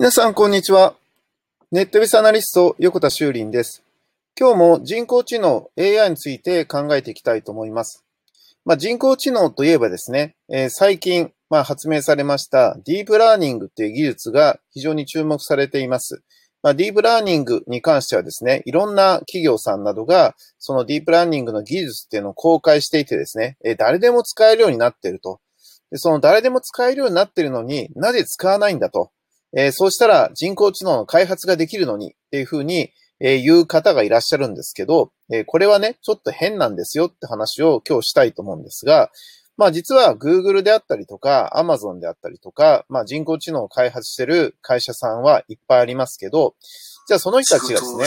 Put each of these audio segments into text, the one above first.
皆さん、こんにちは。ネットビジネスアナリスト、横田秀珠です。今日も人工知能 AI について考えていきたいと思います。まあ、人工知能といえばですね、えー、最近、まあ、発明されましたディープラーニングっていう技術が非常に注目されています。まあ、ディープラーニングに関してはですね、いろんな企業さんなどが、そのディープラーニングの技術っていうのを公開していてですね、えー、誰でも使えるようになっていると。で、その誰でも使えるようになっているのになぜ使わないんだと。えー、そうしたら人工知能の開発ができるのにっていうふうに、えー、言う方がいらっしゃるんですけど、えー、これはね、ちょっと変なんですよって話を今日したいと思うんですが、まあ実は Google であったりとか Amazon であったりとか、まあ人工知能を開発してる会社さんはいっぱいありますけど、じゃあその人たちがですね、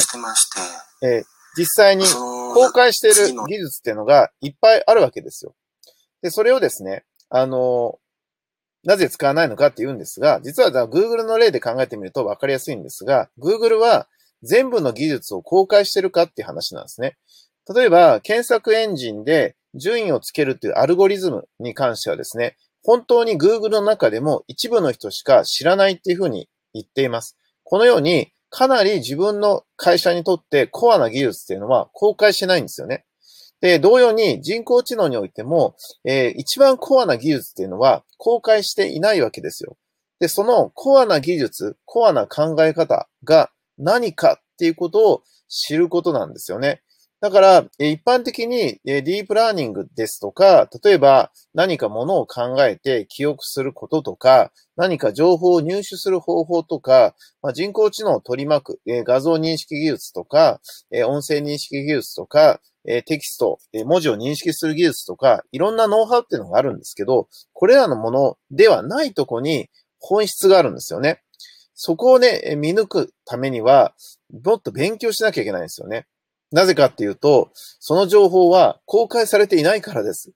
えー、実際に公開している技術っていうのがいっぱいあるわけですよ。で、それをですね、あの、なぜ使わないのかって言うんですが、実は Google の例で考えてみると分かりやすいんですが、Google は全部の技術を公開してるかっていう話なんですね。例えば、検索エンジンで順位をつけるっていうアルゴリズムに関してはですね、本当に Google の中でも一部の人しか知らないっていうふうに言っています。このように、かなり自分の会社にとってコアな技術っていうのは公開してないんですよね。で、同様に人工知能においても、えー、一番コアな技術っていうのは公開していないわけですよ。で、そのコアな技術、コアな考え方が何かっていうことを知ることなんですよね。だから、一般的にディープラーニングですとか、例えば何かものを考えて記憶することとか、何か情報を入手する方法とか、人工知能を取り巻く画像認識技術とか、音声認識技術とか、テキスト、文字を認識する技術とか、いろんなノウハウっていうのがあるんですけど、これらのものではないとこに本質があるんですよね。そこをね、見抜くためには、もっと勉強しなきゃいけないんですよね。なぜかっていうと、その情報は公開されていないからです。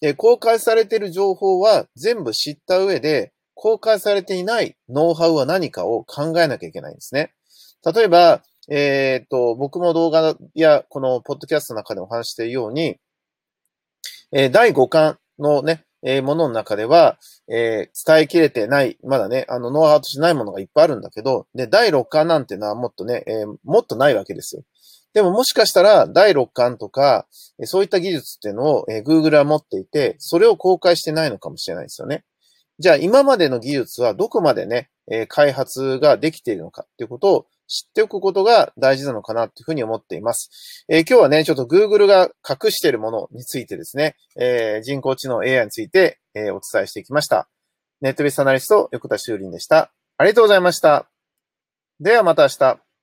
で公開されている情報は全部知った上で、公開されていないノウハウは何かを考えなきゃいけないんですね。例えば、えっ、と、僕も動画やこのポッドキャストの中でお話しているように、えー、第5巻のね、えー、ものの中では、え、伝えきれてない、まだね、あの、ノウハウとしてないものがいっぱいあるんだけど、で、第6巻なんてのはもっとね、え、もっとないわけですよ。でももしかしたら第6巻とか、そういった技術っていうのを Google は持っていて、それを公開してないのかもしれないですよね。じゃあ今までの技術はどこまでね、開発ができているのかっていうことを知っておくことが大事なのかなというふうに思っています。えー、今日はね、ちょっと Google が隠しているものについてですね、えー、人工知能 AI について、えー、お伝えしてきました。ネットベースアナリスト横田修林でした。ありがとうございました。ではまた明日。